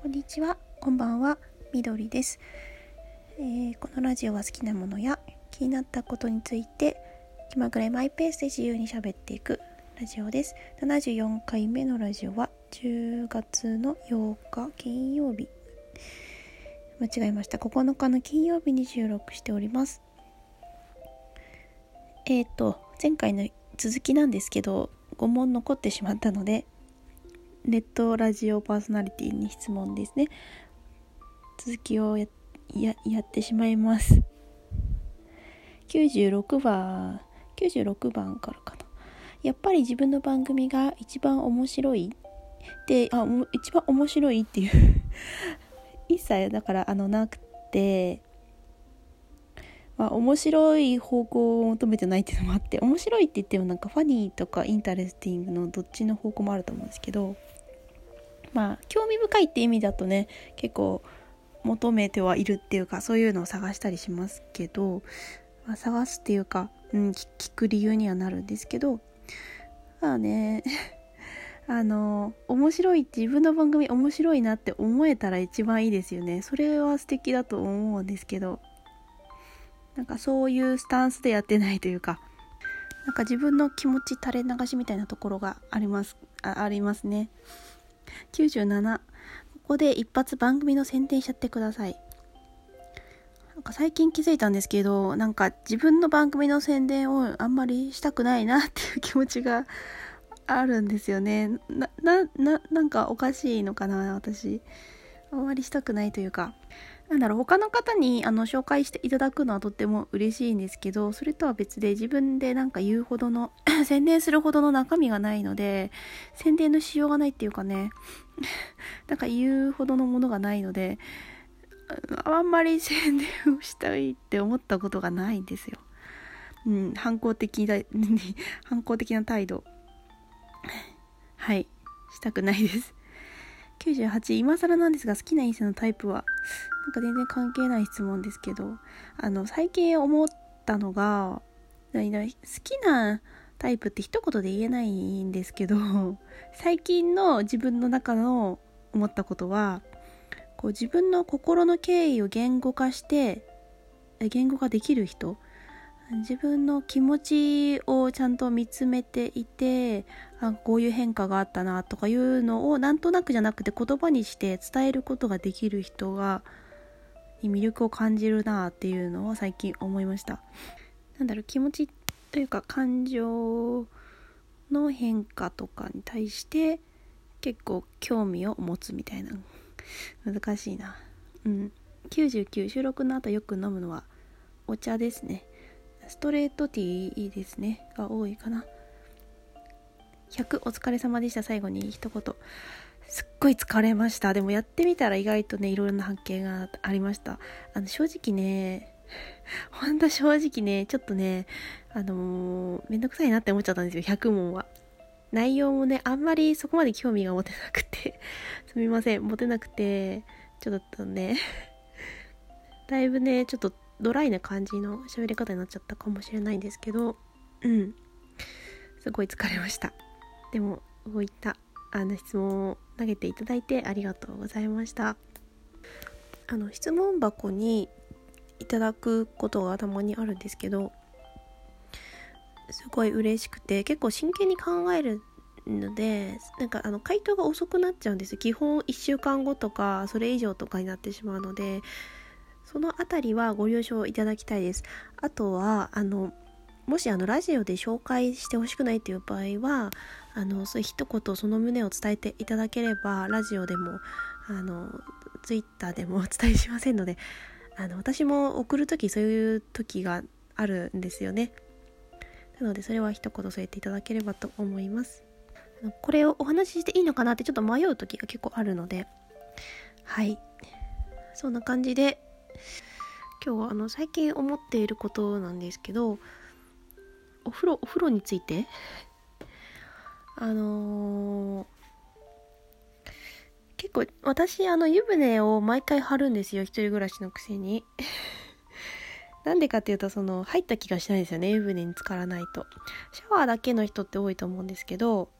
こんにちは、こんばんは、みどりです、えー、このラジオは好きなものや気になったことについて気まぐれマイペースで自由に喋っていくラジオです。74回目のラジオは10月の8日金曜日。間違えました。9日の金曜日に収録しております。えっ、ー、と前回の続きなんですけど5問残ってしまったのでネットラジオパーソナリティに質問ですね。続きをやややってしまいます。96番96番からかな。やっぱり自分の番組が一番面白いであ一番面白いっていう。一切だからあのなくて。まあ、面白い方向を求めてないっていうのもあって面白いって言ってもなんか funny とか interesting のどっちの方向もあると思うんですけどまあ興味深いって意味だとね結構求めてはいるっていうかそういうのを探したりしますけど、まあ、探すっていうか、うん、聞く理由にはなるんですけどまあね あの面白い自分の番組面白いなって思えたら一番いいですよね。それは素敵だと思うんですけどなんかそういうスタンスでやってないというかなんか自分の気持ち垂れ流しみたいなところがありますあありますね。97ここで一発番組の宣伝しちゃってください。なんか最近気づいたんですけどなんか自分の番組の宣伝をあんまりしたくないなっていう気持ちがあるんですよね。ななななんかおかしいのかな私。あんまりしたくないというかなんだろう他の方にあの紹介していただくのはとっても嬉しいんですけどそれとは別で自分でなんか言うほどの 宣伝するほどの中身がないので宣伝のしようがないっていうかね なんか言うほどのものがないのであんまり 宣伝をしたいって思ったことがないんですよ。うん、反抗的だ 反抗的な態度はいしたくないです98今更なんですが好きな異性のタイプはなんか全然関係ない質問ですけどあの最近思ったのが好きなタイプって一言で言えないんですけど 最近の自分の中の思ったことはこう自分の心の経緯を言語化して言語化できる人自分の気持ちをちゃんと見つめていてあこういう変化があったなとかいうのをなんとなくじゃなくて言葉にして伝えることができる人が魅力を感じるなっていうのを最近思いました。なんだろう気持ちというか感情の変化とかに対して結構興味を持つみたいな。難しいな。うん。99収録の後よく飲むのはお茶ですね。ストレートティーですね。が多いかな。100お疲れ様でした。最後に一言。すっごい疲れました。でもやってみたら意外とねいろいろな発見がありました。あの正直ねほんと正直ねちょっとねあのー、めんどくさいなって思っちゃったんですよ。100問は。内容もねあんまりそこまで興味が持てなくて。すみません。持てなくてちょっとね だいぶねちょっとドライな感じの喋り方になっちゃったかもしれないんですけどうん。すごい疲れました。でもこういったあの質問を投げていただいてありがとうございました。あの質問箱にいただくことがたまにあるんですけどすごい嬉しくて結構真剣に考えるのでなんかあの回答が遅くなっちゃうんです。基本1週間後とかそれ以上とかになってしまうのでそのあたりはご了承いただきたいです。あとは、あの、もしあのラジオで紹介してほしくないという場合は、あの、そう一言その旨を伝えていただければ、ラジオでも、あの、ツイッターでもお伝えしませんので、あの、私も送るときそういう時があるんですよね。なので、それは一言添えていただければと思います。これをお話ししていいのかなってちょっと迷う時が結構あるので、はい。そんな感じで、今日はあの最近思っていることなんですけどお風呂お風呂についてあのー、結構私あの湯船を毎回張るんですよ一人暮らしのくせに。なんでかっていうとその入った気がしないですよね湯船に浸からないと。シャワーだけの人って多いと思うんですけど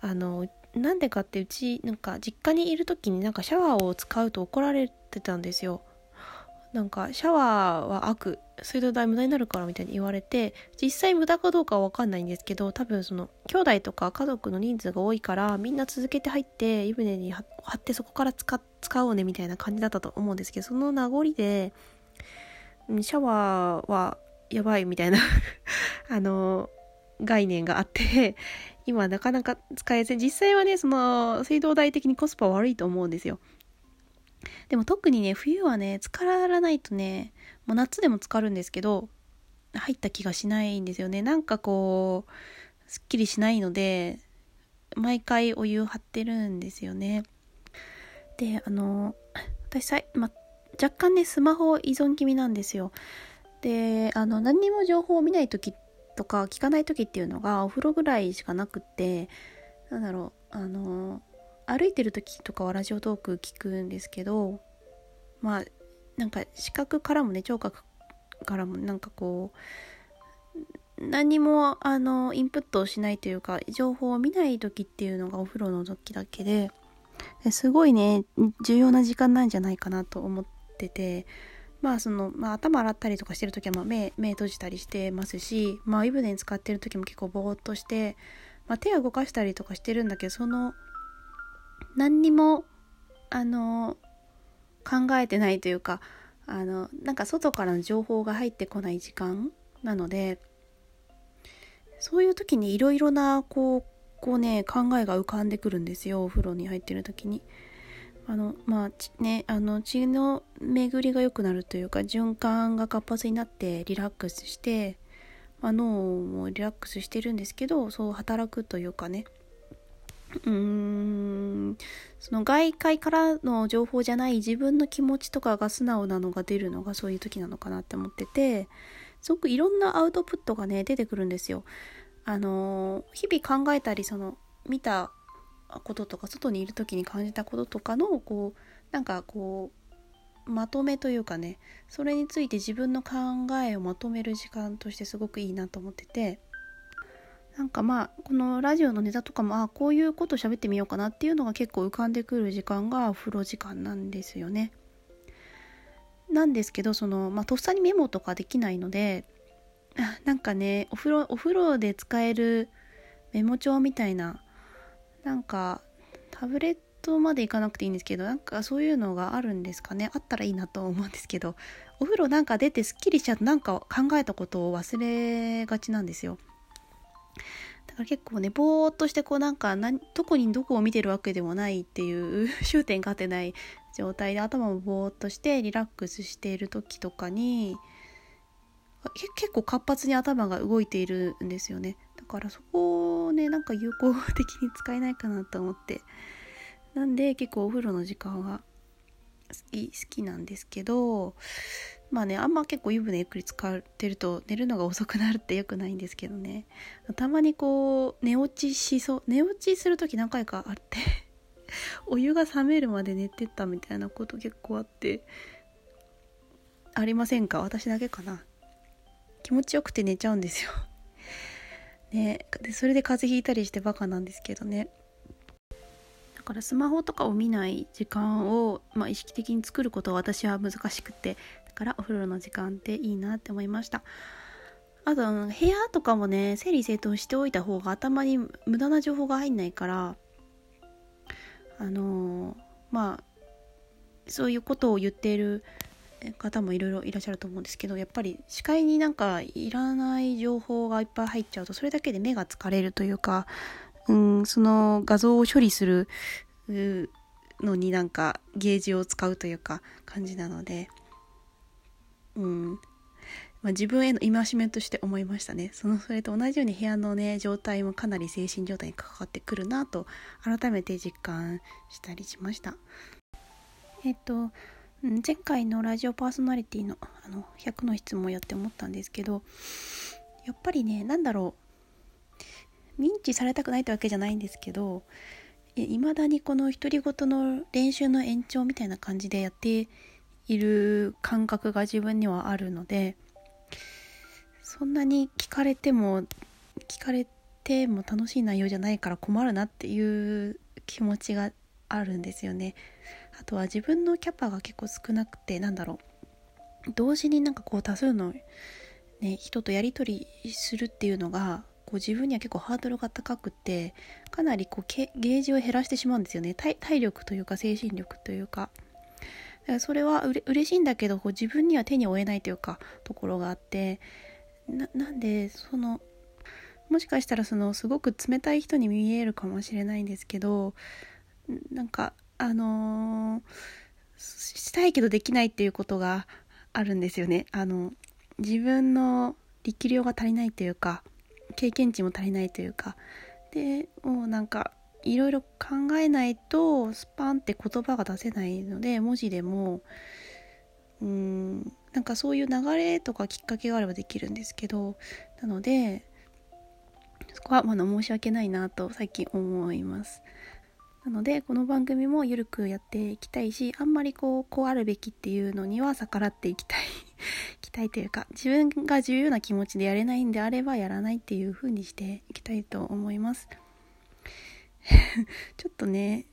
あのなんでかってうちなんか実家にいる時になんかシャワーを使うと怒られてたんですよ。なんかシャワーは悪水道代無駄になるからみたいに言われて実際無駄かどうかは分かんないんですけど多分その兄弟とか家族の人数が多いからみんな続けて入って湯船に張ってそこから使使おうねみたいな感じだったと思うんですけどその名残でシャワーはやばいみたいな あの概念があって今なかなか使えず実際はねその水道代的にコスパ悪いと思うんですよ。でも特にね冬はね浸からないとねもう夏でも浸かるんですけど入った気がしないんですよね。なんかこうすっきりしないので毎回お湯張ってるんですよね。であの私さ、ま、若干ねスマホ依存気味なんですよ。であの何にも情報を見ない時とか聞かない時っていうのがお風呂ぐらいしかなくってなんだろうあの歩いてる時とかはラジオトーク聞くんですけどまあなんか視覚からもね聴覚からもなんかこう何もあのインプットをしないというか情報を見ない時っていうのがお風呂の時だけですごいね重要な時間なんじゃないかなと思っててまあその、まあ、頭洗ったりとかしてる時はまあ目目閉じたりしてますし、まあ、湯船に使ってる時も結構ぼーっとして、まあ、手を動かしたりとかしてるんだけどその何にもあの考えてないというかあのなんか外からの情報が入ってこない時間なのでそういう時にいろいろなこうこうね考えが浮かんでくるんですよお風呂に入ってる時に。あのまあねあの血の巡りが良くなるというか循環が活発になってリラックスして、あ、脳もリラックスしてるんですけどそう働くというかねうーんその外界からの情報じゃない自分の気持ちとかが素直なのが出るのがそういう時なのかなって思っててすごくいろんなアウトプットがね出てくるんですよ。あの日々考えたりその見たこととか外にいる時に感じたこととかのこうなんかこうまとめというかねそれについて自分の考えをまとめる時間としてすごくいいなと思っててなんかまあこのラジオのネタとかもあこういうこと喋ってみようかなっていうのが結構浮かんでくる時間がお風呂時間なんですよね。なんですけどその、まあ、とっさにメモとかできないのでなんかねお風呂お風呂で使えるメモ帳みたいななんかタブレットまでいかなくていいんですけどなんかそういうのがあるんですかねあったらいいなと思うんですけどお風呂なんか出てすっきりしちゃうとなんか考えたことを忘れがちなんですよだから結構ねぼーっとしてこうなんか何特にどこを見てるわけでもないっていう 終点が合ってない状態で頭もぼーっとしてリラックスしている時とかに結構活発に頭が動いているんですよね。だからそこをねなんか有効的に使えないかなと思って。なんで結構お風呂の時間は好き好きなんですけどまあねあんま結構湯船ゆっくり使ってると寝るのが遅くなるってよくないんですけどね。たまにこう寝落ちしそう寝落ちする時何回かあって お湯が冷めるまで寝てたみたいなこと結構あってありませんか？私だけかな？気持ちよくて寝ちゃうんですよ。ねでそれで風邪ひいたりしてバカなんですけどね。だからスマホとかを見ない時間を、まあ、意識的に作ることは私は難しくてだからお風呂の時間っていいなって思いました。あと部屋とかもね整理整頓しておいた方が頭に無駄な情報が入んないからあのー、まあそういうことを言っている方もいろいろいらっしゃると思うんですけどやっぱり視界になんかいらない情報がいっぱい入っちゃうとそれだけで目が疲れるというか、うん、その画像を処理するのになんかゲージを使うというか感じなので、うん。まあ、自分への戒めとして思いましたね。そのそれと同じように部屋のね状態もかなり精神状態に関わってくるなと改めて実感したりしました。えっと前回のラジオパーソナリティのあの100の質問やって思ったんですけどやっぱりね何だろう。認知されたくないってわけじゃないんですけどいまだにこの独り言の練習の延長みたいな感じでやっている感覚が自分にはあるのでそんなに聞かれても聞かれても楽しい内容じゃないから困るなっていう気持ちがあるんですよね。あとは自分のキャパが結構少なくてなんだろう。同時になんかこう多数の、ね、人とやり取りするっていうのがこう自分には結構ハードルが高くてかなりこうゲージを減らしてしまうんですよね。体力というか精神力というか。それはうれ嬉しいんだけどこう自分には手に負えないというかところがあってなんでそのもしかしたらそのすごく冷たい人に見えるかもしれないんですけどなんかあのー、したいけどできないっていうことがあるんですよね。あの自分の力量が足りないというか経験値も足りないというかでもうなんかいろいろ考えないとスパンって言葉が出せないので文字でもうんなんかそういう流れとかきっかけがあればできるんですけどなのでそこはまだ申し訳ないなと最近思います。なのでこの番組もゆるくやっていきたいしあんまりこうこうあるべきっていうのには逆らっていきたいい きたいというか自分が重要な気持ちでやれないんであればやらないっていう風にしていきたいと思います。ちょっとね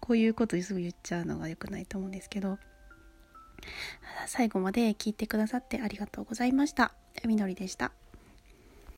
こういうことすぐ言っちゃうのが良くないと思うんですけど最後まで聞いてくださってありがとうございました。みのりでした。